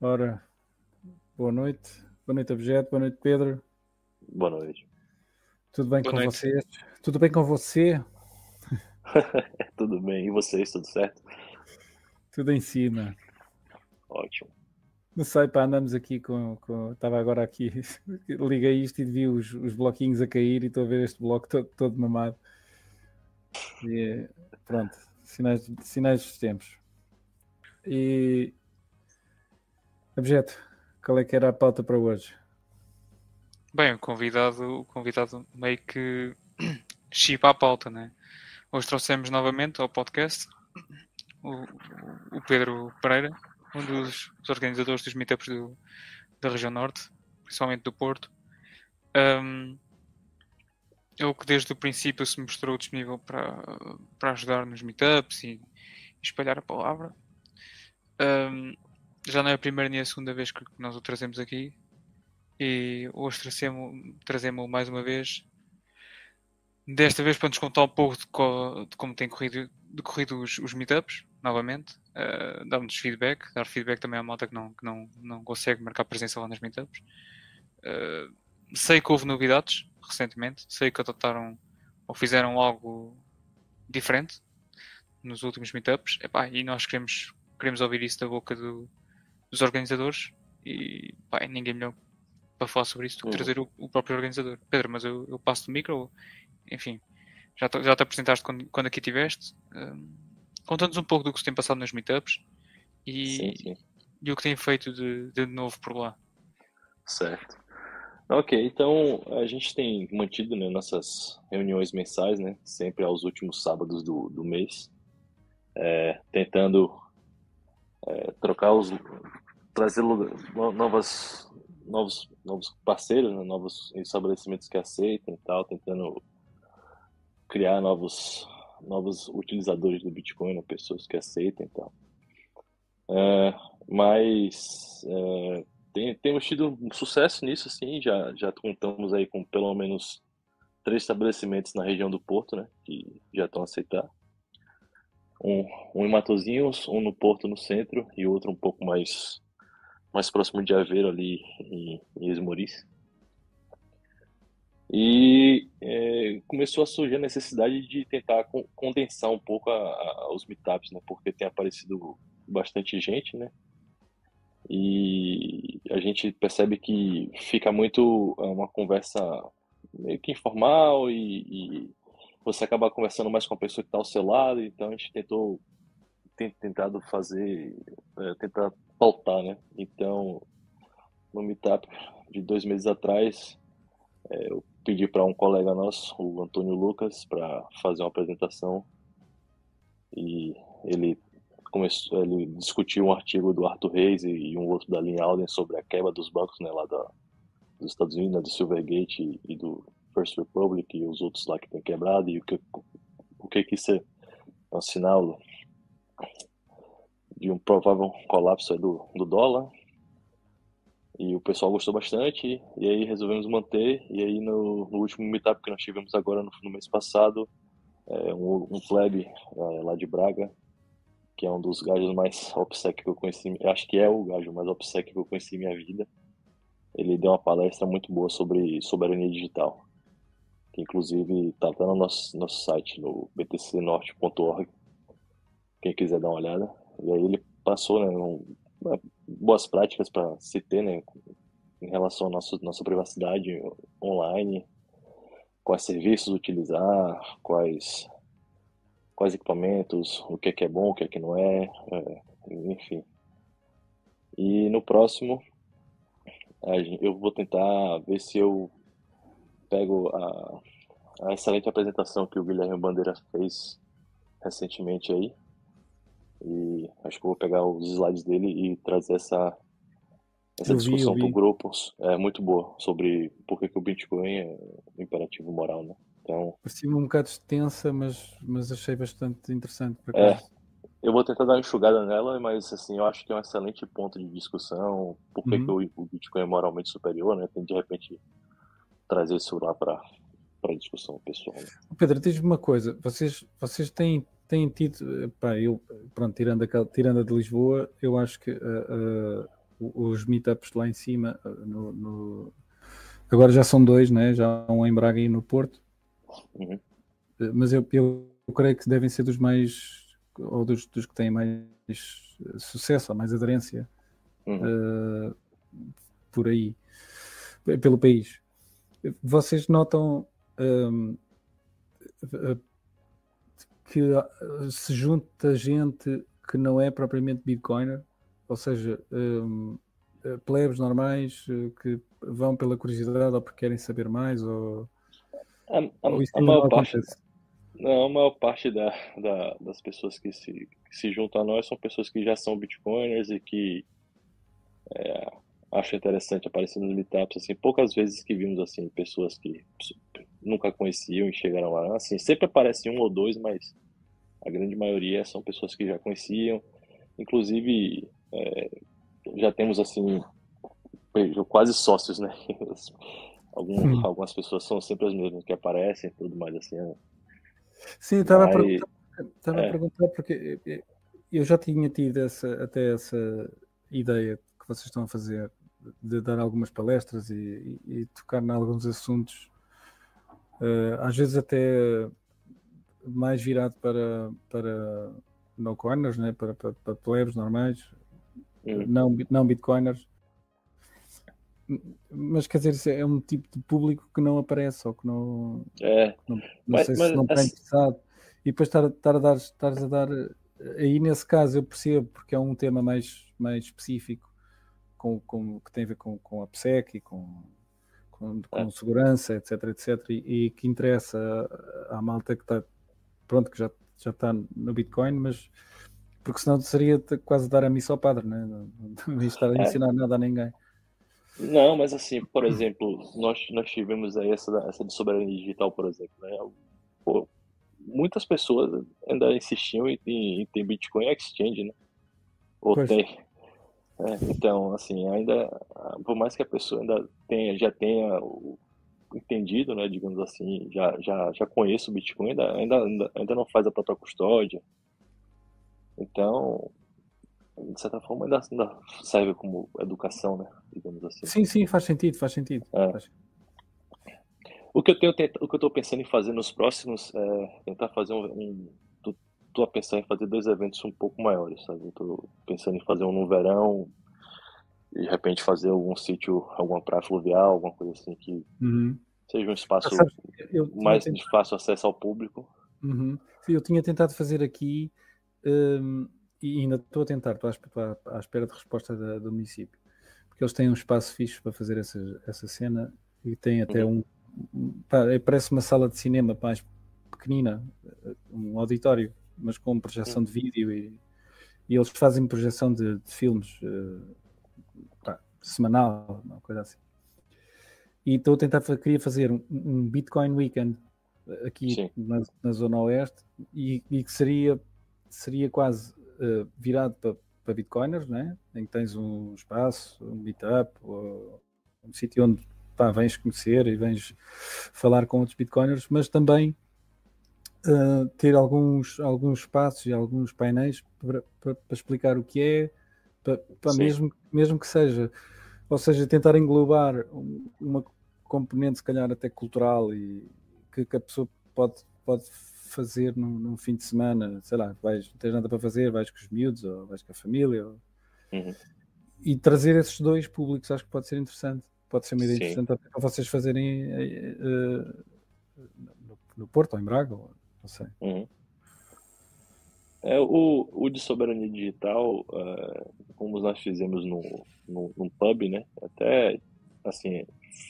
Ora, boa noite. Boa noite, Objeto. Boa noite, Pedro. Boa noite. Tudo bem boa com noite. vocês? Tudo bem com você? tudo bem. E vocês, tudo certo? Tudo em cima. Ótimo. Não sei, pá, andamos aqui com. com estava agora aqui, liguei isto e vi os, os bloquinhos a cair e estou a ver este bloco todo, todo mamado. E pronto, sinais, sinais dos tempos. E. Objeto, qual é que era a pauta para hoje? Bem, o convidado, o convidado meio que chipa a pauta, né? Hoje trouxemos novamente ao podcast o, o Pedro Pereira, um dos, dos organizadores dos meetups do, da região norte, principalmente do Porto. Um, ele que desde o princípio se mostrou disponível para, para ajudar nos meetups e, espalhar a palavra. Um, já não é a primeira nem a segunda vez que nós o trazemos aqui. E hoje trazemos-o mais uma vez. Desta vez para nos contar um pouco de, co, de como têm corrido, decorrido os, os meetups, novamente. Uh, Dar-nos feedback, dar feedback também à malta que não, que não, não consegue marcar presença lá nas meetups. Uh, sei que houve novidades recentemente, sei que adotaram ou fizeram algo diferente nos últimos meetups. Epá, e nós queremos, queremos ouvir isso da boca do, dos organizadores e pá, ninguém melhor para falar sobre isso do que uhum. trazer o, o, próprio organizador. Pedro, mas eu, eu passo do micro, enfim, já te, já te apresentaste quando, quando aqui estiveste. Um, Conta-nos um pouco do que se tem passado nos meetups e, sim, sim. e o que tem feito de, de novo por lá. Certo. Ok, então a gente tem mantido né, nossas reuniões mensais, né, sempre aos últimos sábados do, do mês, é, tentando é, trocar os, trazer novas, novos, novos parceiros, né, novos estabelecimentos que aceitem, tal, tentando criar novos, novos utilizadores do Bitcoin, né, pessoas que aceitem, tal. É, mas é, tem, temos tido um sucesso nisso, sim. Já, já contamos aí com pelo menos três estabelecimentos na região do Porto, né? Que já estão aceitar um, um em Matozinhos, um no Porto, no centro, e outro um pouco mais, mais próximo de Aveiro, ali em, em Esmoriz. E é, começou a surgir a necessidade de tentar condensar um pouco a, a, os meetups, né? Porque tem aparecido bastante gente, né? E a gente percebe que fica muito é, uma conversa meio que informal e, e você acaba conversando mais com a pessoa que está ao seu lado, então a gente tentou tentado fazer, é, tentar pautar, né? Então, no Meetup de dois meses atrás, é, eu pedi para um colega nosso, o Antônio Lucas, para fazer uma apresentação. E ele começou, ele discutiu um artigo do Arthur Reis e, um outro da Lynn Alden sobre a quebra dos bancos, né, lá da, dos Estados Unidos, né, do Silvergate e, e do First Republic e os outros lá que tem quebrado. E o que o que que isso é um sinal de um provável colapso do, do dólar. E o pessoal gostou bastante. E aí resolvemos manter. E aí no, no último meetup que nós tivemos agora no, no mês passado é, um, um plebe é, lá de Braga que é um dos gajos mais OPSEC que eu conheci acho que é o gajo mais OPSEC que eu conheci em minha vida. Ele deu uma palestra muito boa sobre soberania digital que inclusive está até no nosso, nosso site, no btcnorte.org, quem quiser dar uma olhada. E aí ele passou né, um, boas práticas para se ter né, em relação à nossa, nossa privacidade online, quais serviços utilizar, quais, quais equipamentos, o que é, que é bom, o que é que não é, é enfim. E no próximo, eu vou tentar ver se eu pego a, a excelente apresentação que o Guilherme Bandeira fez recentemente aí. E acho que eu vou pegar os slides dele e trazer essa, essa discussão para o grupo. É muito boa sobre por que, que o Bitcoin é um imperativo moral, né? Então, Parecia um bocado extensa, mas, mas achei bastante interessante. É, eu vou tentar dar uma enxugada nela, mas assim, eu acho que é um excelente ponto de discussão. Por que, uhum. que o, o Bitcoin é moralmente superior, né? Tem de repente trazer isso lá para para discussão pessoal. Né? Pedro, diz-me uma coisa, vocês, vocês têm, têm tido, pá, eu, pronto, tirando a, tirando a de Lisboa, eu acho que uh, uh, os meetups lá em cima, no, no, agora já são dois, né? já um em Braga e no Porto, uhum. mas eu, eu, eu, creio que devem ser dos mais, ou dos, dos que têm mais sucesso, ou mais aderência uhum. uh, por aí, pelo país. Vocês notam um, que se junta gente que não é propriamente Bitcoiner, ou seja, um, eh, plebes normais eh, que vão pela curiosidade ou porque querem saber mais ou, a, a, ou a maior parte não, a maior parte da, da, das pessoas que se, que se juntam a nós são pessoas que já são bitcoiners e que é, acham interessante aparecer nos meetups assim poucas vezes que vimos assim pessoas que nunca conheciam e chegaram lá assim sempre aparece um ou dois mas a grande maioria são pessoas que já conheciam inclusive é, já temos assim quase sócios, né? Algum, algumas pessoas são sempre as mesmas que aparecem e tudo mais assim. Né? Sim, estava Mas, a perguntar, estava é. a perguntar porque eu já tinha tido essa, até essa ideia que vocês estão a fazer de dar algumas palestras e, e, e tocar em alguns assuntos, uh, às vezes até mais virado para, para no corners, né? para, para, para plebes normais, hum. não, não bitcoiners. Mas quer dizer, é um tipo de público que não aparece ou que não, é. não, não mas, sei mas, se não está assim... interessado. E depois estar, estar a dar, estares a dar aí nesse caso eu percebo porque é um tema mais, mais específico com, com, que tem a ver com, com a PSEC e com, com, com é. segurança, etc, etc, e, e, que interessa à malta que está pronto, que já, já está no Bitcoin, mas porque senão seria quase dar a missa ao padre, né? não, não, estar a é. ensinar é. nada a ninguém. Não, mas assim, por exemplo, nós, nós tivemos aí essa, essa de soberania digital, por exemplo, né? Pô, muitas pessoas ainda insistiam em, em, ter Bitcoin Exchange, né? Ou pois. tem. É, então, assim, ainda, por mais que a pessoa ainda tenha, já tenha entendido, né, digamos assim, já, já, já conheça o Bitcoin, ainda, ainda, ainda não faz a própria custódia. Então, de certa forma, ainda, ainda serve como educação, né? Digamos assim. Sim, sim, faz sentido, faz sentido. É. Faz... O que eu tenho, o que eu estou pensando em fazer nos próximos é tentar fazer um, um tô, pensando em fazer dois eventos um pouco maiores, sabe? Eu tô pensando em fazer um no verão e de repente fazer algum sítio, alguma praia fluvial, alguma coisa assim que uhum. seja um espaço eu, eu mais de fácil acesso ao público. Uhum. Eu tinha tentado fazer aqui um, e ainda estou a tentar, estou à, à espera de resposta da, do município, porque eles têm um espaço fixo para fazer essa, essa cena e têm até uhum. um. Pá, parece uma sala de cinema mais pequenina, um auditório, mas com projeção de vídeo e, e, eles fazem projeção de, de filmes uh, pá, semanal, uma coisa assim. E estou a tentar, queria fazer um, um Bitcoin Weekend aqui na, na, Zona Oeste e, e que seria, seria quase uh, virado para, para bitcoiners, né? em que tens um espaço, um meetup, um sítio onde pá, vens conhecer e vens falar com outros bitcoiners, mas também uh, ter alguns, alguns espaços e alguns painéis para, para, para explicar o que é, para, para mesmo, mesmo que seja, ou seja, tentar englobar uma componente, se calhar até cultural e que, que a pessoa pode, pode fazer num, num, fim de semana, sei lá, vais, não tens nada para fazer, vais com os miúdos ou vais com a família. Ou... Uhum. E trazer esses dois públicos acho que pode ser interessante. Pode ser uma ideia Sim. interessante para vocês fazerem uh, no, no, Porto ou em Braga, ou, não sei. Uhum. É, o, o de soberania digital, uh, como nós fizemos no, no, pub, né? Até assim,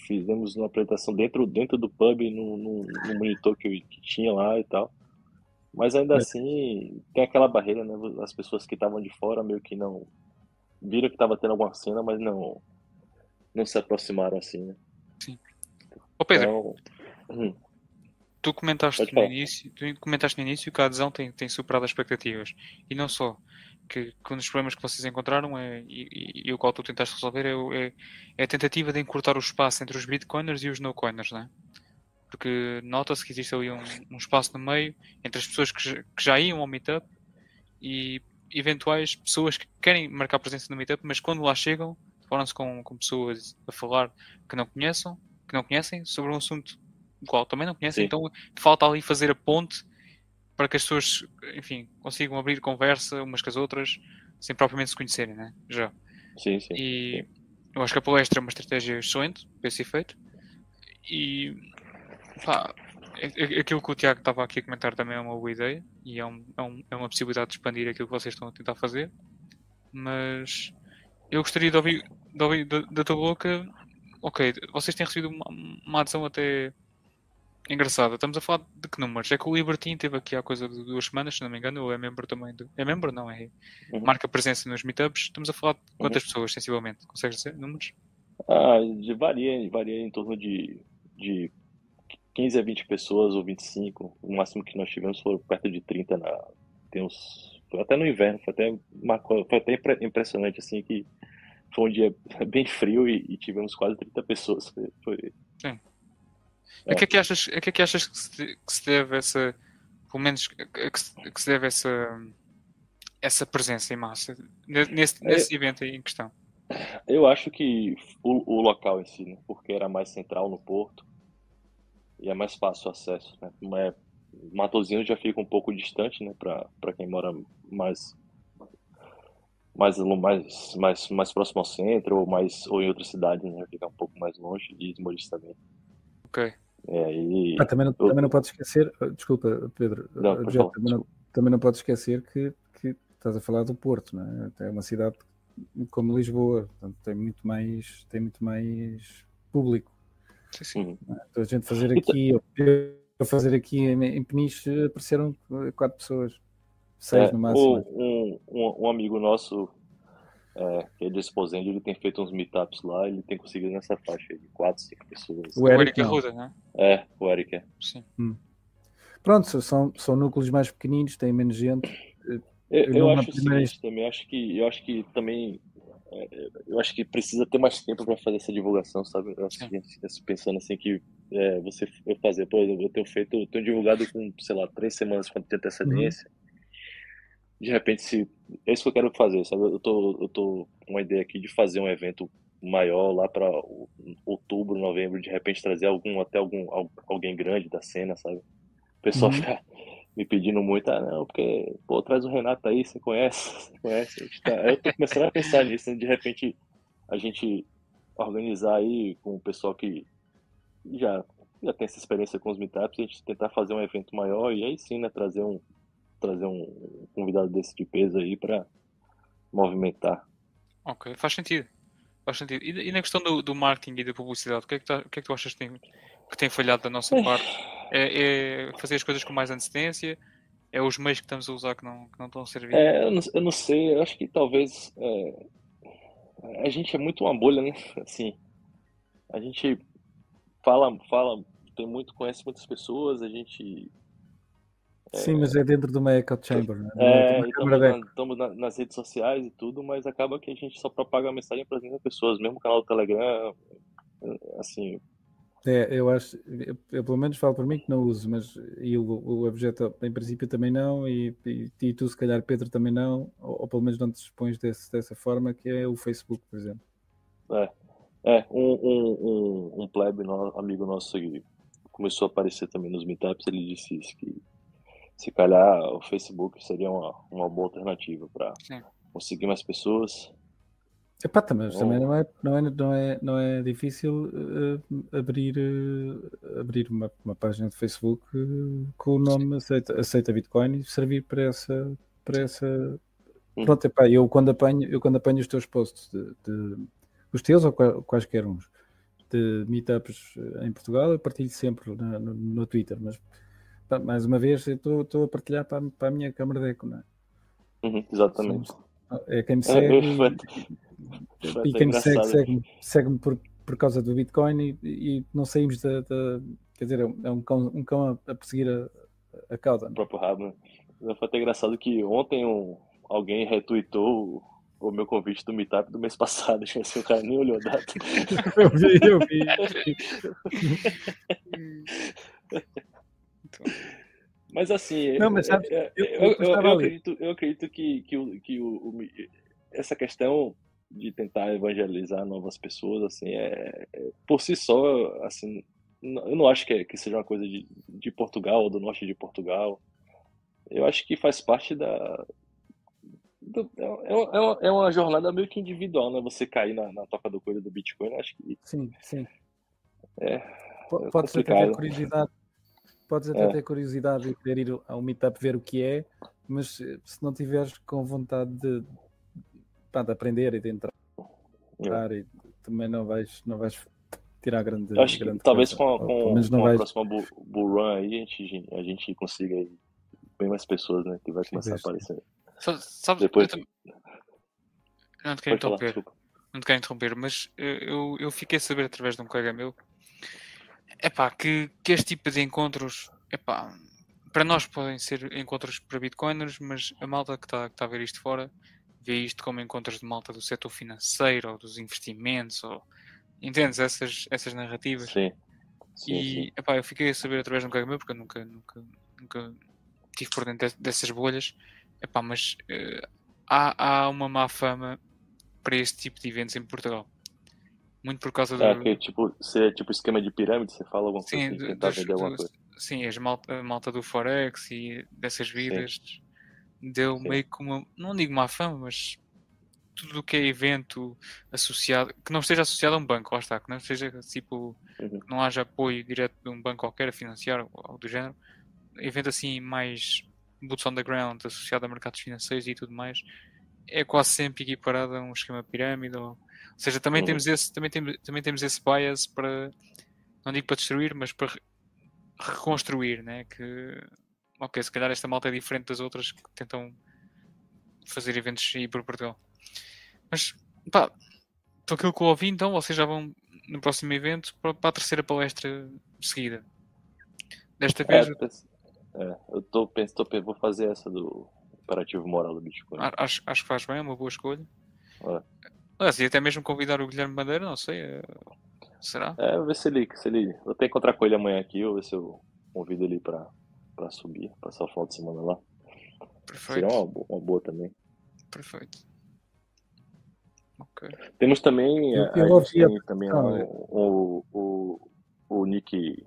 fizemos uma apresentação dentro, dentro do pub, no, no, no monitor que, que, tinha lá e tal. Mas ainda é. assim, tem aquela barreira, né? As pessoas que estavam de fora meio que não. Viram que estava tendo alguma cena, mas não. Não se aproximaram assim, né? Sim. Ô Pedro, então, hum. Tu comentaste no início, tu comentaste no início que a adesão tem, tem superado as expectativas. E não só que, que, um dos problemas que vocês encontraram é, e, e, e o qual tu tentaste resolver é, é, é, a tentativa de encurtar o espaço entre os bitcoiners e os no-coiners, né? Porque nota-se que existe ali um, um, espaço no meio entre as pessoas que, que já iam ao meetup e, eventuais pessoas que querem marcar presença no meetup, mas quando lá chegam, deparam-se com, com pessoas a falar que não conheçam, que não conhecem sobre um assunto qual também não conhecem, Sim. então falta ali fazer a ponte para que as pessoas, enfim, consigam abrir conversa umas com as outras sem propriamente se conhecerem, né? Já. Sim, sim. E eu acho que a palestra é uma estratégia excelente para esse efeito. E pá, é- é- aquilo que o Tiago estava aqui a comentar também é uma boa ideia e é, um- é um- é uma possibilidade de expandir aquilo que vocês estão a tentar fazer. Mas eu gostaria de ouvir, de ouvir da, da tua boca. Ok, vocês têm recebido uma, uma adesão até engraçada. Estamos a falar de que números? É que o Libertine teve aqui há coisa de duas semanas, se não me engano, ou é membro também. De, é membro? Não, é. Uhum. Marca presença nos meetups. Estamos a falar de quantas pessoas, sensivelmente? Consegues dizer números? Ah, de- varia, varia em torno de, de 15 a 20 pessoas ou 25. O máximo que nós tivemos foi perto de 30 na, tem uns, foi até no inverno, foi até, marcou, foi até impre- impressionante assim que foi um dia bem frio e, e tivemos quase 30 pessoas. Foi, foi- A que é que achas, a que é que, achas que, se, que se deve essa, pelo menos, que se, que se deve essa, essa presença em massa ne- nesse, É. nesse evento aí em questão? Eu acho que o, o local em si, né? Porque era mais central no porto e é mais fácil o acesso, né? Mas Matozinhos já fica um pouco distante, né? Para para quem mora mais mais mais mais mais próximo ao centro ou mais ou em outra cidade, né? Fica um pouco mais longe e Esmoriz também. Ok. É, e Ah, também, não, também não podes esquecer, ah, desculpa, Pedro, Não, ah, pode José, falar, também, não, também não podes esquecer que, que estás a falar do Porto, não é? É uma cidade como Lisboa, portanto, tem muito mais, tem muito mais público. Sim, sim. Uhum. Então, a gente fazer aqui, eu fazer aqui em, em Peniche, apareceram quatro pessoas, seis É, no máximo. um, um, um amigo nosso, é, é de Esposende, ele tem feito uns meetups lá, ele tem conseguido nessa faixa aí de 4, 5 pessoas. O O Eric não. Arruda, né? É, o Eric é. Sim. Pronto, são, são núcleos mais pequeninos, têm menos gente. Eu, Eu eu acho o primeira- seguinte também, acho que, eu acho que também, é, eu acho que precisa ter mais tempo para fazer essa divulgação, sabe? Eu acho que, pensando assim que é, você eu fazer, por exemplo, eu tenho feito, eu tenho divulgado com, sei lá, três semanas com antecedência. De repente, se é isso que eu quero fazer, sabe? Eu tô, eu tô com uma ideia aqui de fazer um evento maior lá para outubro, novembro, de repente trazer algum até algum al- alguém grande da cena, sabe? O pessoal Uhum. fica me pedindo muito, ah, não, porque, pô, traz o Renato aí, você conhece, você conhece. A gente tá- Eu tô começando a pensar nisso, né? de repente a gente organizar aí com o pessoal que já, já tem essa experiência com os meetups, a gente tentar fazer um evento maior e aí sim, né, trazer um, trazer um convidado desse de peso aí para movimentar. Ok, faz sentido. Faz sentido. E, e na questão do, do marketing e da publicidade, o que é que, tá- o que, é que tu achas que tem, que tem falhado da nossa parte? É, é fazer as coisas com mais antecedência? É os meios que estamos a usar que não, que não estão a servir? É, eu não, eu não sei, eu acho que talvez é, a gente é muito uma bolha, né? Assim, a gente fala, fala, tem muito, conhece muitas pessoas, a gente Sim, mas é dentro de uma echo chamber, não é, é? E de eco. estamos na, nas redes sociais e tudo, mas acaba que a gente só propaga a mensagem para as mesmas pessoas, mesmo canal do Telegram, assim, É, eu acho, eu, eu pelo menos falo por mim que não uso, mas e o, o objeto em princípio também não, e, e, e tu se calhar Pedro também não, ou, ou pelo menos não te expões desse, dessa forma, que é o Facebook, por exemplo. É, um, um, um, um plebe, no- amigo nosso que começou a aparecer também nos meetups, ele disse isso, que se calhar o Facebook seria uma, uma boa alternativa para conseguir mais pessoas. Epá, também, mas também não é, não é, não é, não é difícil eh, abrir, eh, abrir uma, uma página de Facebook eh, com o nome aceita, aceita Bitcoin e servir para essa. Para essa... Hum. Pronto, epá, eu quando apanho, eu quando apanho os teus posts, de, de- os teus ou qua- quaisquer uns, de meetups em Portugal, eu partilho sempre na- no, no Twitter, mas mais uma vez eu estou- estou a partilhar para, a- para a minha câmara de eco, não é? Uhum, exatamente. É quem me É, segue. foi E quem me segue, segue-me segue por, por causa do Bitcoin e, e não saímos da, Quer dizer, é um, é um cão, um cão a, a perseguir a, a cauda. o próprio rabo. né? Foi até engraçado que ontem um, alguém retweetou o, meu convite do Meetup do mês passado. Tipo assim, o cara nem olhou a data. Eu vi, eu vi. Então, Mas assim, Não, mas sabes, eu, acredito, eu acredito que, que, o, que o, o- essa questão de tentar evangelizar novas pessoas, assim, é, é- por si só, assim, eu não acho que, é- que seja uma coisa de, de Portugal ou do norte de Portugal. Eu acho que faz parte da. do- é, é uma- é uma, é uma jornada meio que individual, né? Você cair na, na toca do coelho do Bitcoin, eu acho que Sim, sim. É, Po- é Podes até ter complicado. curiosidade. Podes até É. ter curiosidade de querer ir ao meetup ver o que é, mas eh, se não tiveres com vontade de, pá, de aprender e de entrar, e também não vais, não vais tirar grande. Acho que grande talvez coisa. com, com, com a vais. próxima bull, bull run aí, a gente, a gente consiga aí bem mais pessoas, né? Que vai começar a sim. aparecer. Depois- eu não te quero falar, interromper, desculpa. não te quero interromper, mas eh, eu, eu fiquei a saber através de um colega meu epá, que, que este tipo de encontros epá, para nós podem ser encontros para bitcoiners, mas a malta que está que tá a ver isto fora vê isto como encontros de malta do setor financeiro ou dos investimentos ou entendes essas, essas narrativas Sim. Sim, e sim. epá, eu fiquei a saber através de um colega meu, porque eu nunca, nunca, nunca estive por dentro de- dessas bolhas. Epá, mas eh, há, há uma má fama para este tipo de eventos em Portugal. Muito por causa do. É, que tipo, se é tipo esquema de pirâmide, você fala alguma coisa sim, assim, do- tentar dos- vender alguma dos- coisa. sim, as malta, a malta do Forex e dessas vidas deu Sim. meio que uma. Não digo má fama, mas tudo o que é evento associado, que não esteja associado a um banco, lá está, que não esteja tipo Uhum. não haja apoio direto de um banco qualquer a financiar ou algo do género, evento assim mais boots on the ground, associado a mercados financeiros e tudo mais, é quase sempre equiparado a um esquema pirâmide. Ou, ou seja, também Uhum. temos esse, também temos, também temos esse bias para, não digo para destruir, mas para re- reconstruir, né? Que, ok, se calhar esta malta é diferente das outras que tentam fazer eventos aí por Portugal. Mas, pá, por aquilo que eu ouvi, então, vocês já vão no próximo evento para, para a terceira palestra seguida. Desta É, vez, pensa- é, eu tô pensando, tô, vou fazer essa do imperativo moral do Bitcoin. acho, acho que faz bem, é uma boa escolha. É. Aliás, e até mesmo convidar o Guilherme Bandeira, não sei, eh, será? É, vou ver se ele, se ele. Vou até encontrar com ele amanhã aqui, vou ver se eu convido ele pra, pra subir, passar o final de semana lá. Perfeito, Seria uma, uma boa também. perfeito. Ok. Temos também, Eu- a- eu a gente tem também Ah, é. o, o, o, o Nick,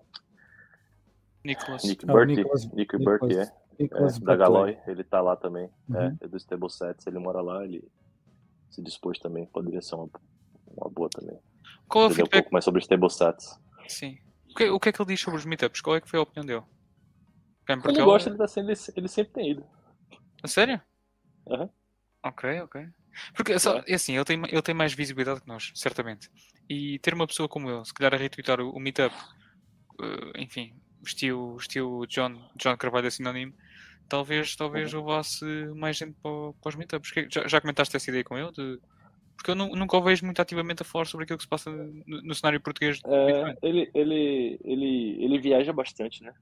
Nicolas. Nick Ah, o Burke, Nicholas- Nick Nicholas- Burke, é, é, Nicholas da Buckley. Galoy, ele tá lá também, Uhum. é, é do Stable Sets, ele mora lá, ele se dispôs também, poderia ser uma, uma boa também. Qual é o Entender um feedback? pouco mais sobre Stable Sets. Sim. O que, o que é que ele diz sobre os meetups? Qual é que foi a opinião dele? Cá em Ele gosta, ele, tá sendo, ele, ele sempre tem ido. A sério? Aham. Ok, ok. Porque só, é assim, ele tem, ele tem mais visibilidade que nós, certamente. E ter uma pessoa como ele, se calhar a retweetar o, o meetup, eh, enfim, estilo, estilo John, John Carvalho é sinónimo, talvez, talvez levasse mais gente para, para os meetups. Que- Já, já comentaste essa ideia com ele? De- porque eu nu- nunca o vejo muito ativamente a falar sobre aquilo que se passa no, no cenário português. É, ele, ele, ele, ele viaja bastante, né?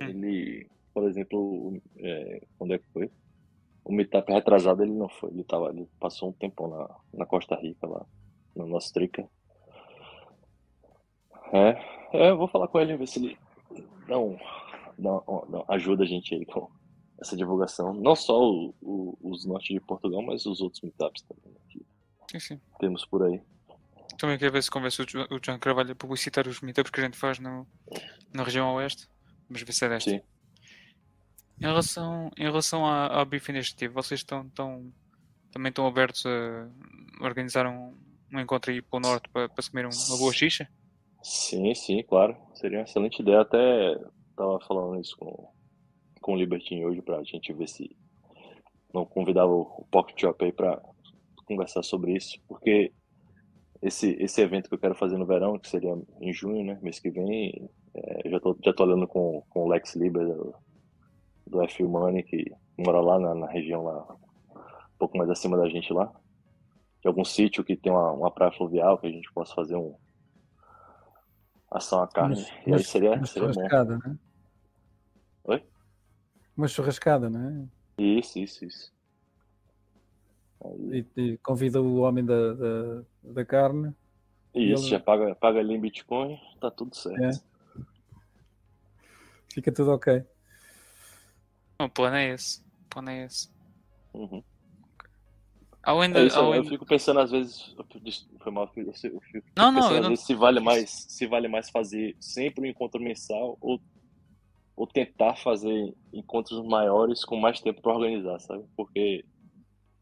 Hum. Ele, por exemplo, é, quando é que foi? O meetup retrasado ele não foi, ele tava, ele passou um tempão na, na Costa Rica lá, na nossa trica. É, é, eu vou falar com ele, ver se ele dá um, dá dá ajuda a gente aí com essa divulgação. Não só o- o- os norte de Portugal, mas os outros meetups também né, que Sim, sim. temos por aí. Também quero ver se convence o Jo- o John Carvalho a publicitar os meetups que a gente faz no, na região oeste. Vamos ver se é desta. Sim. Em relação, em relação à, à Beef Initiative, vocês estão, estão, também estão abertos a organizar um, um encontro aí para o norte para, para comer um- uma boa xixa? Sim, sim, claro. Seria uma excelente ideia. Até tava falando isso com, com o Libertinho hoje pra gente ver se não convidava o, Pocket Shop aí pra conversar sobre isso, porque esse, esse evento que eu quero fazer no verão, que seria em junho, né, mês que vem, é, já tô, já tô olhando com, com o Lex Liber do, do F Money, que mora lá na, na região lá, um pouco mais acima da gente lá, de algum sítio que tem uma, uma praia fluvial que a gente possa fazer um ação à carne. Mas- e aí seria, Uma seria bom. churrascada, né? Oi? Uma churrascada, né? Isso, isso, isso. Aí, E, e convida o homem da, da, da carne. e isso, ele- já paga, paga ali em Bitcoin, tá tudo certo. É. Fica tudo ok. O plano é esse. O plano é esse. Uhum. É isso, eu- fico pensando às vezes, foi mal, eu fico Não, não, pensando eu às não- vezes se vale mais, se vale mais fazer sempre um encontro mensal ou, ou tentar fazer encontros maiores com mais tempo para organizar, sabe? Porque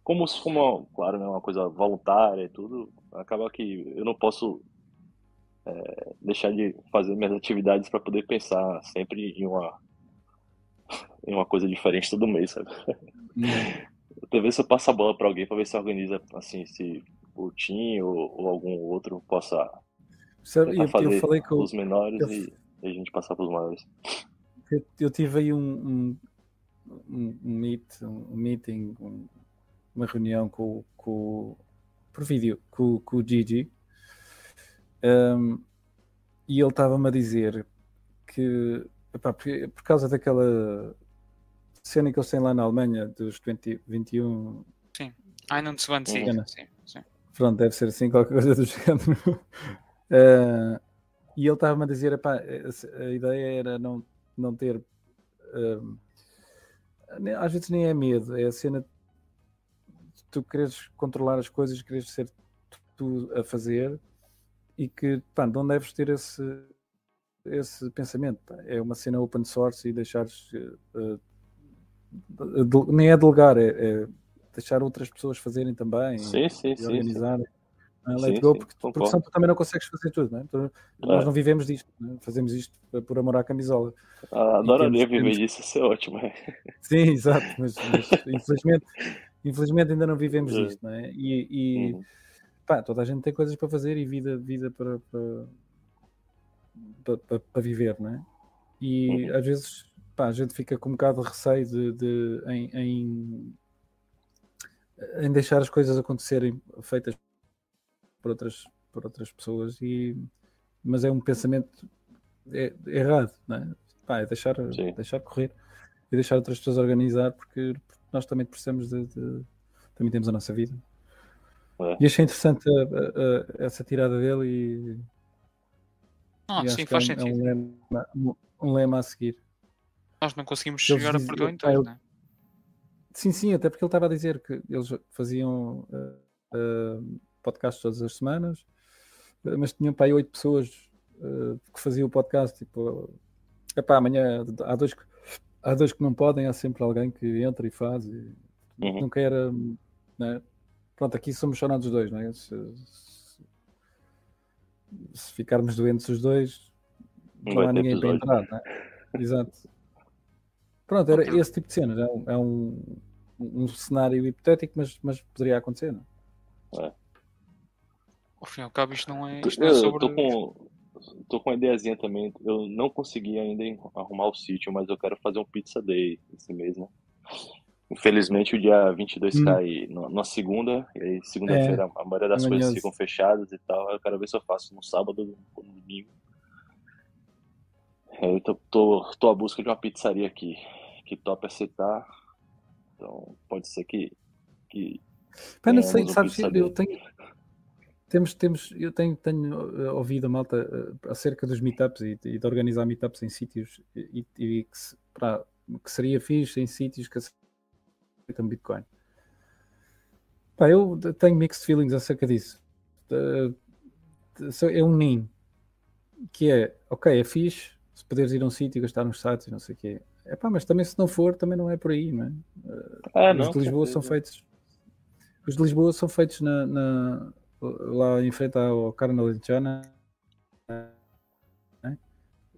como, se- como claro, né, uma coisa voluntária e tudo, acaba que eu não posso é, deixar de fazer minhas atividades para poder pensar sempre em uma em uma coisa diferente todo mês, sabe? Ver se eu passo a bola para alguém para ver se organiza assim, se o Tim ou, ou algum outro possa Sabe, eu, fazer eu falei com os menores eu- e, e a gente passar para os maiores. eu, eu tive aí um, um, um, um meet, um meeting, um- uma reunião com, com por vídeo com, com o Gigi um, e ele estava-me a dizer que epá, por, por causa daquela cena que eles têm lá na Alemanha dos 20, 21 Einundzwanzig. Sim. Sim, sim. Pronto, deve ser assim, qualquer coisa do género. Eh, e ele estava-me a dizer: epá, a, ideia era não, não ter. nem- às vezes nem é medo, é a cena de tu quereres controlar as coisas, quereres ser tu a fazer e que pá, não deves ter esse, esse pensamento. pá. É uma cena open source e deixares. de- nem é delegar, é, é deixar outras pessoas fazerem também Sim, sim, e sim. sim. organizarem. Ah, Sim, let go, sim, porque, porque concordo. senão tu também não consegues fazer tudo, não é? Tu- Nós É. não vivemos disto, não é? fazemos isto por amor à camisola. Ah, Adoraria viver temos- disso, ia ser ótimo. é. Sim, exato, mas, mas infelizmente, infelizmente ainda não vivemos É. disto, não é? E, e Uhum. pá, toda a gente tem coisas para fazer e vida, vida para, para, para, para- para viver, não é? E Uhum. às vezes pá, a gente fica com um bocado de receio de, de- em, em, em deixar as coisas acontecerem feitas por outras, por outras pessoas, e, mas é um pensamento é- errado, não é? Pá, é deixar, Sim. deixar correr e deixar outras pessoas organizar, porque nós também precisamos de, de- também temos a nossa vida. É. E achei interessante a- a- a- essa tirada dele e, Ah, e acho sim, que é faz é sentido. um lema, um lema a seguir. Nós não conseguimos Eles chegar a dizem- perdoar em pá, tudo, eu- né? Sim, sim, até porque ele estava a dizer que eles faziam eh, eh, podcasts todas as semanas, mas tinham para aí oito pessoas eh, que faziam o podcast. Tipo, epá, amanhã há dois, que, há dois que não podem, há sempre alguém que entra e faz. E Uhum. Nunca era. Né? Pronto, aqui somos só nós os dois, não é? Se, se- se ficarmos doentes os dois, Não não há ninguém para entrar, não é? Exato. Pronto, era esse tipo de cena. É um, é um, um cenário hipotético, mas, mas poderia acontecer, não é? Ao fim e ao cabo, isto não é, isto não é Eu sobre. tô com, tô com uma ideiazinha também. Eu não consegui ainda arrumar o sítio, mas eu quero fazer um pizza day esse mês, né? Infelizmente o dia 22 Hum. cai na, segunda, e aí segunda-feira a maioria das é coisas ficam fechadas e tal. Eu quero ver se eu faço no sábado ou no domingo. É, Eu tô, tô, tô à busca de uma pizzaria aqui que topa aceitar. Então pode ser que, que Tenhamos sei, sabes, eu tenho. Temos, temos, eu tenho, tenho eh, ouvido a malta eh, acerca dos meetups e, e de organizar meetups em sítios e, e que, se- pá, que seria fixe em sítios que aceitam Bitcoin. Pá, eu tenho mixed feelings acerca disso. Eh, é um NIM que é ok, é fixe se poderes ir a um sítio e gastar nos sites e não sei o quê. É pá, mas também se não for, também não é por aí, não é? Ah, os não, de Lisboa são feitos. Os de Lisboa são feitos na, na- lá em frente ao Carnaval de Jana. né?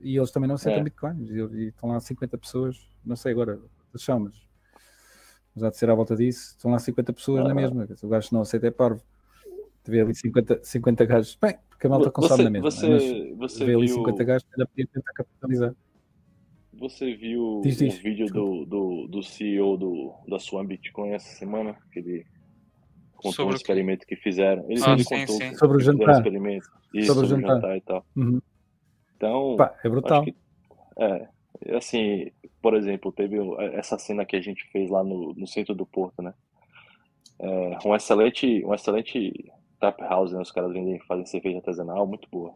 E eles também não aceitam É. bitcoins. E, e estão lá 50 pessoas, não sei agora, são, mas mas há de ser à volta disso. Estão lá 50 pessoas na Aham. mesma. O gajo não aceita é parvo. Vê ali 50, 50 gajos. Bem, porque a malta consome Você, na mesma. você, né? mas você vê ali viu, 50 gajos ainda podia tentar capitalizar. você viu Diz, diz. o vídeo do, do, do CEO do, da Swan Bitcoin essa semana? Que ele contou Sobre um experimento que fizeram. Ele, Ah, ele sim, contou sim. que Sobre o fizeram um jantar. experimento. Isso, Sobre o sobre, o jantar. jantar e tal. Uhum. Então, Pá, é brutal. que, é, assim, por exemplo, teve essa cena que a gente fez lá no, no centro do Porto, né? É, um excelente, um excelente tap house, né? Os caras vendem, fazem cerveja artesanal, muito boa.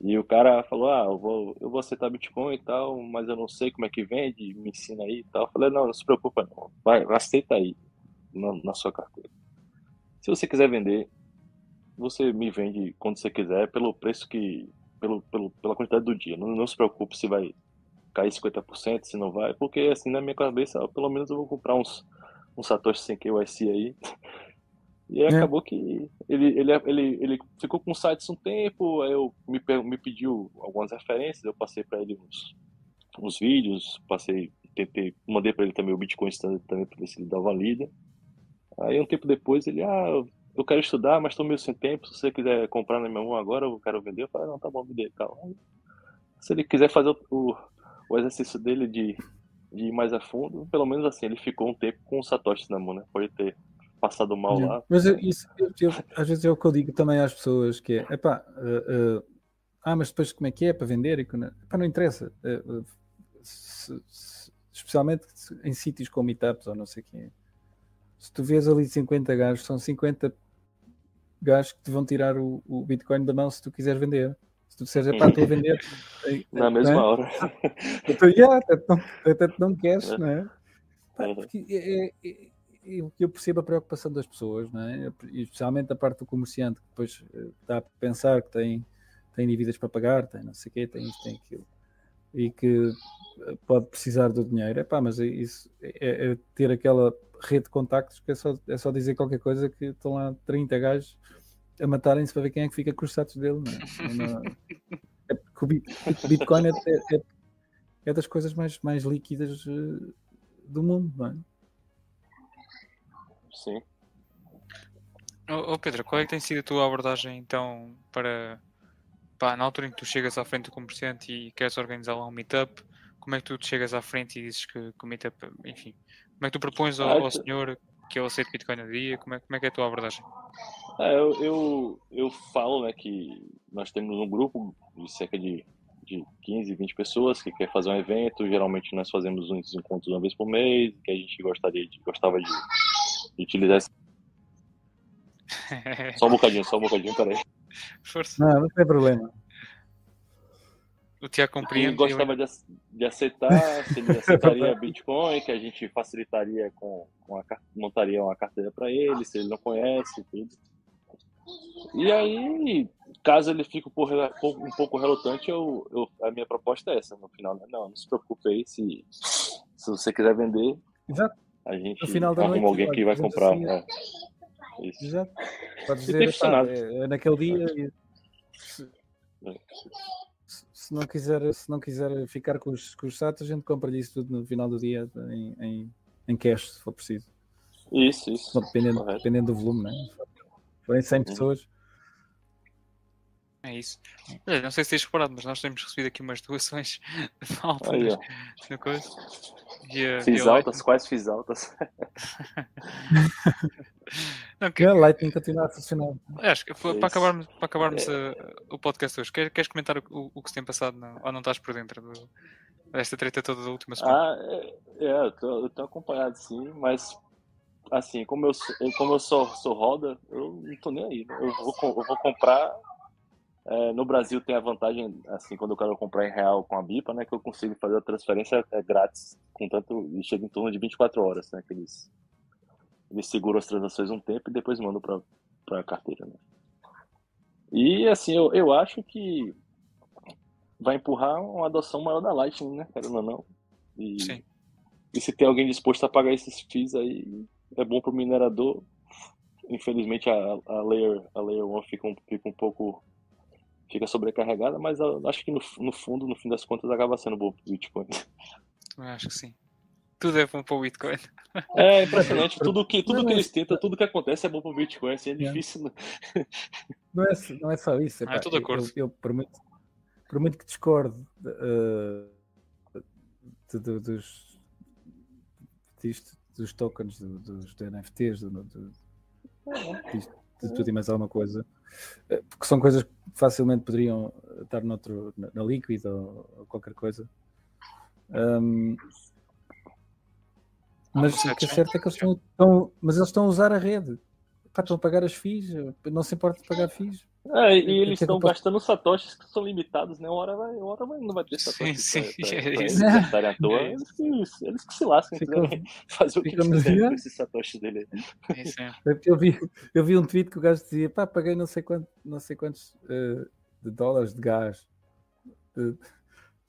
E o cara falou, ah, eu vou, eu vou aceitar Bitcoin e tal, mas eu não sei como é que vende, me ensina aí e tal. Eu falei, não, não se preocupa não, vai, aceita aí na, na sua carteira. Se você quiser vender, você me vende quando você quiser, pelo preço que, pelo, pelo, pela quantidade do dia. Não, não se preocupe se vai cair 50%, se não vai, porque assim, na minha cabeça, pelo menos eu vou comprar uns, uns Satoshi sem KYC aí, e é. acabou que ele, ele, ele, ele ficou com sites um tempo, aí eu me, me pediu algumas referências, eu passei para ele uns, uns vídeos, passei, tentei, mandei para ele também o Bitcoin Standard também para ver se ele dava lida. Aí um tempo depois ele, ah, eu quero estudar, mas estou meio sem tempo, se você quiser comprar na minha mão agora, eu quero vender. Eu falei, não, tá bom, dê, tal. Se ele quiser fazer o, o exercício dele de, de ir mais a fundo, pelo menos assim, ele ficou um tempo com o Satoshi na mão, né? Pode ter passado mal lá. Mas eu, isso, eu, eu, às vezes é o que eu digo também às pessoas, que é, epá, uh, uh, ah, mas depois como é que é para vender? E, epá, não interessa. Uh, se, se, especialmente em sítios como meetups ou não sei quê. Se tu vês ali 50 gajos, são 50 gajos que te vão tirar o, o Bitcoin da mão se tu quiseres vender. Se tu disseres, pá, estou a vender. Na mesma é? hora. Então, yeah, até, não, até não queres, não é? porque é, é, eu, eu percebo a preocupação das pessoas, não é? especialmente a parte do comerciante, que depois eh, está a pensar que tem, tem dívidas para pagar, tem não sei o quê, tem isto, tem aquilo, e que eh, pode precisar do dinheiro. Epá, mas é isso é, é, ter aquela rede de contactos que é só, é só dizer qualquer coisa que estão lá 30 gajos a matarem-se para ver quem é que fica com os status dele. Não é? é o Bitcoin é, é, é, das coisas mais, mais líquidas uh, do mundo, não é? Sim. Oh, oh, Pedro, qual é que tem sido a tua abordagem então para pá, na altura em que tu chegas à frente do comerciante e queres organizar lá um meetup, como é que tu chegas à frente e dizes que, que o meetup, enfim, como é que tu propões ao, ao senhor que eu aceito Bitcoin no dia? Como é, como é que é a tua abordagem? É, eu, eu, eu falo né, que nós temos um grupo de cerca de, de 15, 20 pessoas que quer fazer um evento. Geralmente nós fazemos uns encontros uma vez por mês, que a gente gostaria de, gostava de utilizar esse... Só um bocadinho, só um bocadinho, peraí. Força. Não, não tem problema. O Tiago compreende. gostava de, de aceitar, se ele aceitaria Bitcoin, que a gente facilitaria com, com a, montaria uma carteira para ele, se ele não conhece, tudo. E aí, caso ele fique um pouco, um pouco relutante, eu, eu, a minha proposta é essa no final. Né? Não, não se preocupe aí, se, se você quiser vender, Exato a gente no final da arruma noite, alguém que vai comprar. Assim, é. Isso. Exato. Pode dizer, pá, é, é, naquele dia. Se, se, não quiser, se não quiser ficar com os, com os satos, a gente compra-lhe isso tudo no final do dia em, em, em cash, se for preciso. Isso, isso. Dependendo, dependendo do volume, né? Forem 100 uhum. pessoas. É isso. Olha, não sei se tens reparado, mas nós temos recebido aqui umas doações de malta no coisa. E, uh, fiz altas, quase fiz altas. não, que... A Lightning continua a funcionar. Acho que é para acabarmos, para acabarmos é. uh, o podcast hoje, queres, queres comentar o, o, que se tem passado não, ou não estás por dentro do, desta treta toda da última semana? Ah, é, é eu, tô, eu tô acompanhado sim, mas assim, como eu, como eu sou, sou roda, eu não tô nem aí. Eu vou, eu vou comprar é, no Brasil tem a vantagem, assim, quando eu quero comprar em real com a BIPA, né, que eu consigo fazer a transferência é, grátis, contanto, e chega em torno de 24 horas, né, que eles, eles seguram as transações um tempo e depois mandam para a carteira, né. E, assim, eu, eu acho que vai empurrar uma adoção maior da Lightning, né, querendo ou não. E, Sim. e se tem alguém disposto a pagar esses FIIs aí, é bom para o minerador. Infelizmente, a, a, layer, a Layer 1 fica um, fica um pouco fica sobrecarregada, mas acho que no, no fundo, no fim das contas, acaba sendo bom pro Bitcoin. Eu acho que sim. Tudo é bom pro Bitcoin. É impressionante. Tudo que, tudo que eles tentam, tudo que acontece é bom pro Bitcoin. Assim, é, é. difícil. Não é, não é só isso. É, tudo acordo. Eu, eu, por muito que discordo uh, de, de, dos, disto, dos tokens, dos, dos NFTs, do, do, disto, de tudo e mais alguma coisa, eh, porque são coisas que facilmente poderiam estar noutro, na, na Liquid ou, ou qualquer coisa. Um, mas o que é certo é que eles estão, estão, mas eles estão a usar a rede. Pá, estão a pagar as FIIs, não se importa de pagar FIIs. É, e eles estão gastando satoshis que são limitados, né? Uma hora, vai, uma hora vai, não vai ter satoshis sim, sim, pra, pra, é pra isso. eles gastarem à toa. É Eles, que, eles que se lascam, Fica- quiserem fazer o que fica no quiserem com esses satoshis dele. É isso, é. É Eu vi, eu vi um tweet que o gajo dizia: pá, paguei não sei, quanto, não sei quantos eh, de dólares de gás. De-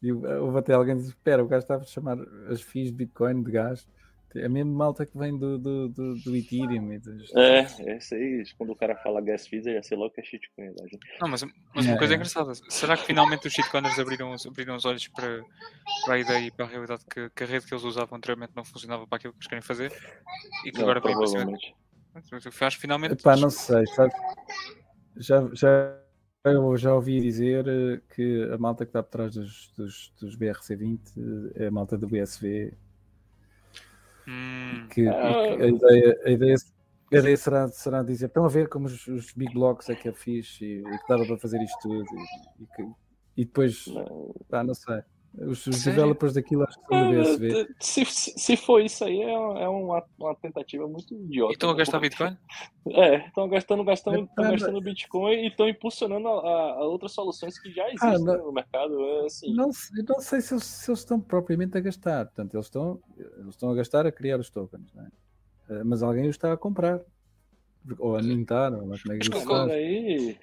e houve até alguém que disse: espera, o gajo estava a chamar as FIIs de Bitcoin de gás. É mesmo malta que vem do, do, do, do Ethereum. E dos... É, é isso aí. Quando o cara fala gas fees, já sei logo que é shitcoin. gente? Não, mas, mas uma É, coisa é. engraçada, será que finalmente os shitcoiners abriram, os- abriram os olhos para, para a ideia e para a realidade que, que a rede que eles usavam anteriormente não funcionava para aquilo que eles querem fazer? E que Não, agora vem provavelmente. Faz finalmente. Epá, não sei, sabe? Já, já, eu já ouvi dizer eh, que a malta que está por trás dos, dos, dos BRC20 eh, é a malta do BSV. Hum, Que, e que a ideia, a ideia, a ideia será, será dizer: estão a ver como os, os big blocks é que é fixe e, e que dava para fazer isto tudo. E, e que- e depois, Não. pá, não sei. Os, os Sério? developers daquilo acho que são do BSV. É, Se, se, se for isso aí, é, é uma, uma tentativa muito idiota. e estão a né? gastar Porque- Bitcoin? É, estão gastando, gastando, É, tão mas- gastando Bitcoin e estão impulsionando a, a- outras soluções que já existem Ah, não- no mercado. É assim. Não, sei- não sei se eles, se eles estão propriamente a gastar. Portanto, eles estão, eles estão a gastar a criar os tokens, é? Eh, mas alguém os está a comprar. Ou a mintar, ou como é que isso aí,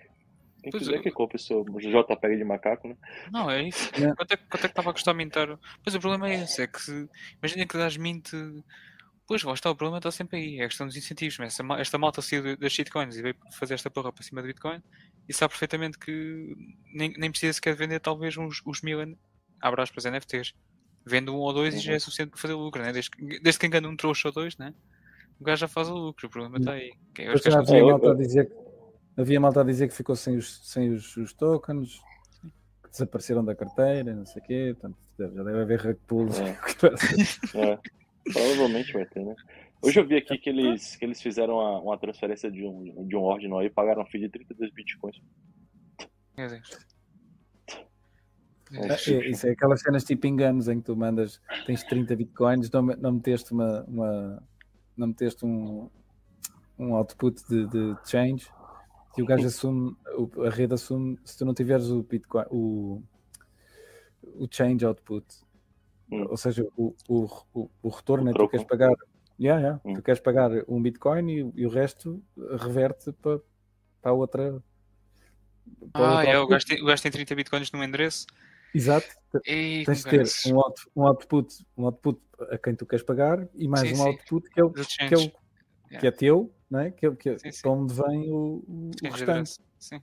quem Pois quiser eu- que compre o seu JPEG de macaco, né? Não, é isso. É. Quanto é, que- quanto é que estava a custar mintar? Pois o problema é esse, é que se, imagina que dás mint. Pois lá está, o problema está sempre aí, é a questão dos incentivos. mas Esta, ma- esta malta saiu das shitcoins e veio fazer esta porra para cima do Bitcoin e sabe perfeitamente que nem, nem precisa sequer vender talvez uns, uns mil, abre aspas, NFTs. Vende um ou dois e já é Uhum. suficiente para fazer lucro, né? desde, que- desde que engana um trouxa ou dois, né? o gajo já faz o lucro, o problema está aí. Que é os Depois já É, eu- malta a eu- dizer que havia malta a dizer que ficou sem os, sem os, os tokens, que desapareceram da carteira, não sei o quê. Portanto, já deve haver rug pulls. É. É, provavelmente vai ter, né? Hoje eu vi aqui que eles, que eles fizeram uma, uma transferência de um, de um ordinal aí e pagaram um fee de 32 bitcoins. Meu Deus. É, É, isso é aquelas cenas tipo enganos em que tu mandas, tens 30 bitcoins, não, me- não meteste uma, uma não meteste um, um output de, de change e o gajo assume, o- a rede assume, se tu não tiveres o bitcoin, o, o change output, Hum. ou seja, o, o, o, o retorno, O é tu queres pagar, yeah, yeah, Hum. tu queres pagar um bitcoin e, e o resto reverte para, para a outra. para o Ah, é, o gajo, tem, o gajo tem 30 bitcoins num endereço. Exato, E tens de ter um, out, um output, um output a quem tu queres pagar e mais Sim, um sim. output que é, o, que, é, change. O, que é teu, não é? Que que Sim, sim. para onde vem o, o, restante. Sim.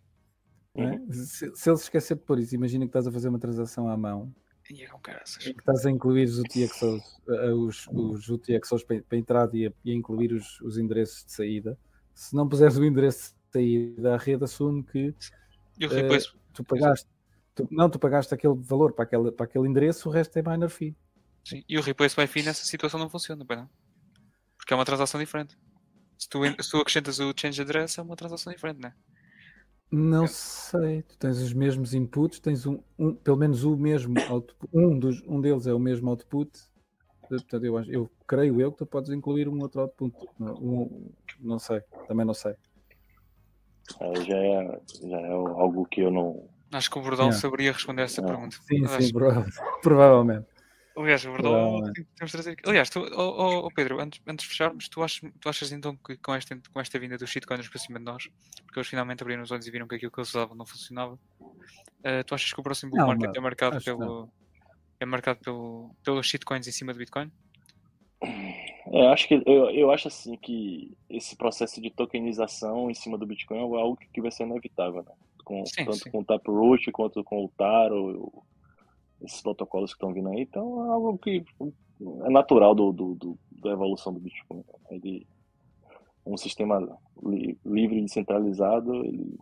é? Se, se ele se esquecer de pôr isso, imagina que estás a fazer uma transação à mão E é que estás a incluir os UTXOs, eh, os, os UTXOs para, para entrada e a, e a incluir os, os endereços de saída. Se não puseres o endereço de saída, a rede assume que Eh, replace. tu pagaste. tu- não, tu pagaste aquele valor para aquele, para aquele endereço, o resto é minor fee. Sim. E o replace by fee nessa situação não funciona, não? Porque é uma transação diferente. Se tu, se tu acrescentas o change address, é uma transação diferente, não é? Não sei, tu tens os mesmos inputs, tens um, um- pelo menos o mesmo output, um, dos, um deles é o mesmo output, portanto eu, acho- eu creio eu que tu podes incluir um outro output, não, um- não sei, também não sei. Aí já é, já é algo que eu não. Acho que o Bordal Yeah. saberia responder essa pergunta. Sim, Acho- sim, prova- provavelmente. Aliás, o Bordal Provavelmente. tem- temos de trazer aqui. Aliás, tu, oh, oh, oh, Pedro, antes, antes de fecharmos, tu achas, tu achas então que com esta, com esta vinda dos shitcoiners para cima de nós, porque eles finalmente abriram os olhos e viram que aquilo que eles usavam não funcionava, eh, tu achas que o próximo bull market é marcado pelo. É marcado pelo, pelos shitcoins em cima do Bitcoin? É, acho que eu, eu acho assim que esse processo de tokenização em cima do Bitcoin é algo que vai ser inevitável, né? Com, Sim, tanto sim. com o Taproot quanto com o Taro, protocolos que estão vindo aí. Então é algo que é natural do, do, do- da evolução do Bitcoin. Ele um sistema li- livre e descentralizado, ele,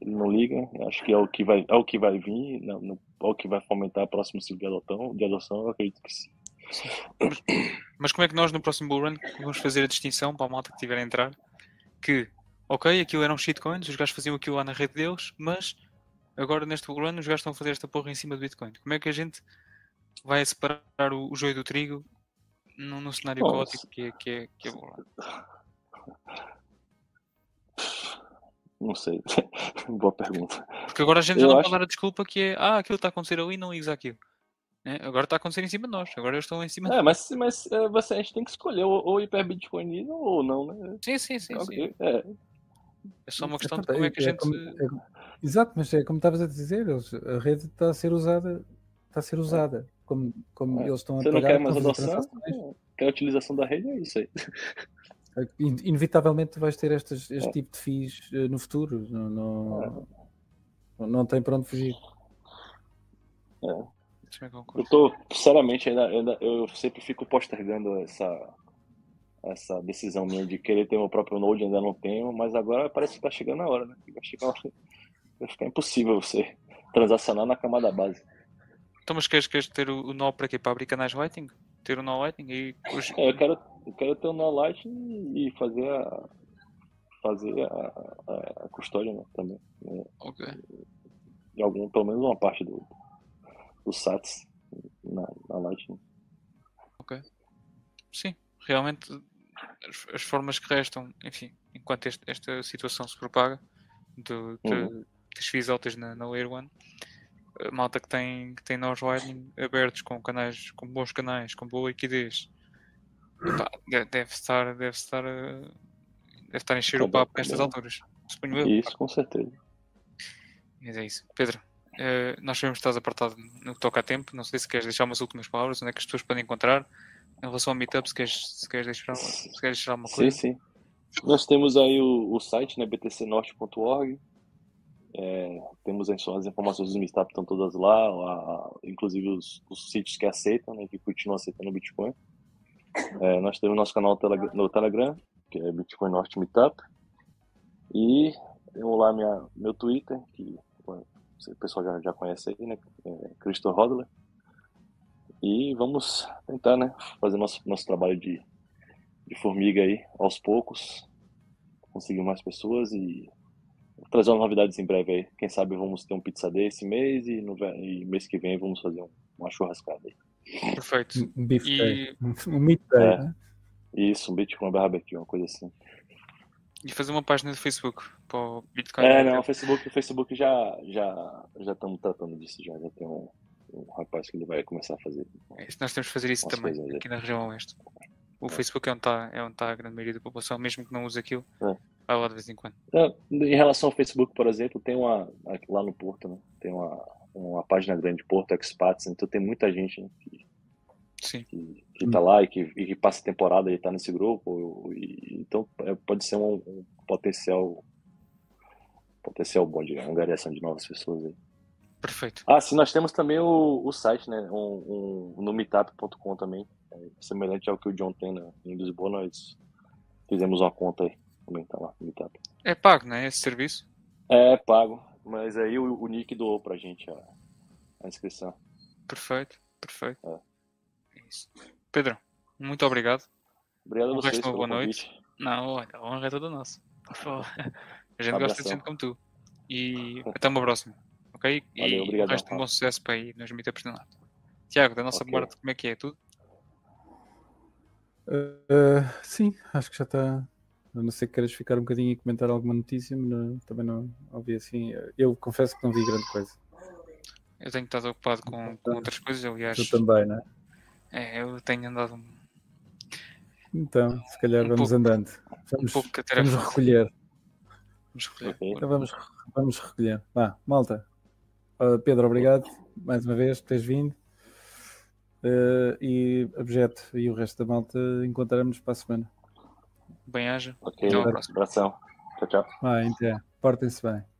ele não liga. Acho que é o que vai, é o que vai vir, não, não- é o que vai fomentar o próximo ciclo de adoção, de adoção, eu acredito que sim. Mas como é que nós no próximo bull run vamos fazer a distinção para a malta que tiver a entrar que, ok, aquilo eram shitcoins, os gajos faziam aquilo lá na rede deles, mas agora neste bull run os gajos estão a fazer esta porra em cima do Bitcoin. Como é que a gente vai separar o, o joio do trigo num, num cenário Bom, caótico que é, que é, que é bull run? Não sei. Boa pergunta. Porque agora a gente já não acho- pode dar a desculpa que é ah, aquilo está a acontecer ali não ligas aquilo. Né? Agora está a acontecer em cima de nós. Agora eu estou em cima É, mas, mas é, você, a gente tem que escolher ou, ou Bitcoin ou não, né? Sim, sim, sim, sim. É, É só uma questão de Epá, como é que a gente. como- é como- Exato, mas é como estavas a dizer, eles- a rede está a ser usada, está a ser usada. Como, como É. eles estão a Você não pagar, quer mais adoção? Quer a utilização da rede? É isso aí. In- Inevitavelmente tu vais ter estas, este É. tipo de FIIs eh, no futuro. Não, não, não tem para onde fugir. Deixa-me Eu tô, sinceramente, ainda, ainda- eu sempre fico postergando essa, essa decisão minha de querer ter meu próprio Node, ainda não tenho, mas agora parece que tá chegando a hora, né? Vai chegar, vai ficar impossível você transacionar na camada base. Então, mas queres, queres ter o, o nó para quê? Para abrir canais Lightning? Ter o nó Lightning e. É, eu quero, eu quero ter o nó Lightning e fazer a, fazer a, a, a custódia né, também. né? Ok. De algum, pelo menos uma parte do, do SATS na, na Lightning. Sim, realmente as, as formas que restam, enfim, enquanto este- esta situação se propaga do, de, Uhum. altas na, na Layer 1, a malta que tem, que tem nós Lightning abertos com canais, com bons canais, com boa liquidez, epá, de- deve estar, deve estar, a- deve estar a encher o papo nestas alturas. Suponho eu. Isso, com certeza. Mas é isso. Pedro, eh, nós sabemos que estás apartado no que toca a tempo. Não sei se queres deixar umas últimas palavras, onde é que as pessoas podem encontrar. Em relação ao Meetup, se queres, se queres, deixar, se queres deixar alguma Sim, coisa. sim. Nós temos aí o, o site, né, btcnorte.org. É, temos as, as informações do Meetup estão todas lá, a- inclusive os, os sítios que aceitam, né, que continuam aceitando o Bitcoin. É, nós temos nosso canal no Telegram, que é Bitcoin Norte Meetup. E temos lá minha, meu Twitter, que o pessoal já, já conhece aí, né? É Cristo Rodler. E vamos tentar, né? Fazer nosso, nosso trabalho de, de formiga aí, aos poucos. Conseguir mais pessoas e trazer umas novidades em breve aí. Quem sabe vamos ter um pizza day esse mês e, no, e mês que vem vamos fazer um- uma churrascada aí. Perfeito. Um beef E-. Um meat day, É. né? Isso, um Bitcoin barbecue, uma coisa assim. E fazer uma página do Facebook para o Bitcoin. É, não, o Facebook, o Facebook já já já estamos tratando disso já, já tem um, um rapaz que ele vai começar a fazer. É nós temos que fazer isso também, aí. aqui na região oeste. O É. Facebook é onde está é onde tá a grande maioria da população, mesmo que não use aquilo, É. vai lá de vez em quando. É, Em relação ao Facebook, por exemplo, tem uma lá no Porto, né? Tem uma, uma página grande Porto Expats, então tem muita gente né, que, Sim, que, que tá lá e que, e que passa temporada e tá nesse grupo, e, então é, pode ser um, um potencial potencial bom de angariação de novas pessoas aí. Perfeito. Ah, sim, nós temos também o, o site, né? Um, um, no meetup.com também. É, semelhante ao que o John tem na, em Lisboa, nós fizemos uma conta aí. Também tá lá no Meetup. É pago, não é? Esse serviço? É, pago. Mas aí o, o Nick doou pra gente a, a inscrição. Perfeito, perfeito. É. É isso. Pedro, muito obrigado. Obrigado a vocês uma boa noite. convite. Não, olha, a honra é toda nossa. Por favor. A gente Um gosta de gente como tu. E até uma próxima. Ok? Valeu, e resto um bom sucesso para aí nos meetups do Nato. Tiago, da nossa Ok. parte, como é que é? Tudo? Uh, uh, sim, acho que já está. A não ser que queiras ficar um bocadinho e comentar alguma notícia, mas não- também não ouvi assim. Eu confesso que não vi grande coisa. Eu tenho estado ocupado com, com outras coisas, aliás. Tu também, não é? É, eu tenho andado um, Então, se calhar Um vamos pouco- andando. um Vamos, pouco vamos recolher. Vamos recolher. Ok. Então vamos, vamos recolher. Vá, malta. Uh, Pedro, obrigado mais uma vez por teres vindo. Uh, e objeto e o resto da malta encontraremos para a semana. Bem-aja. Ok, próxima. abração. Tchau, tchau. Vai, então, portem-se bem.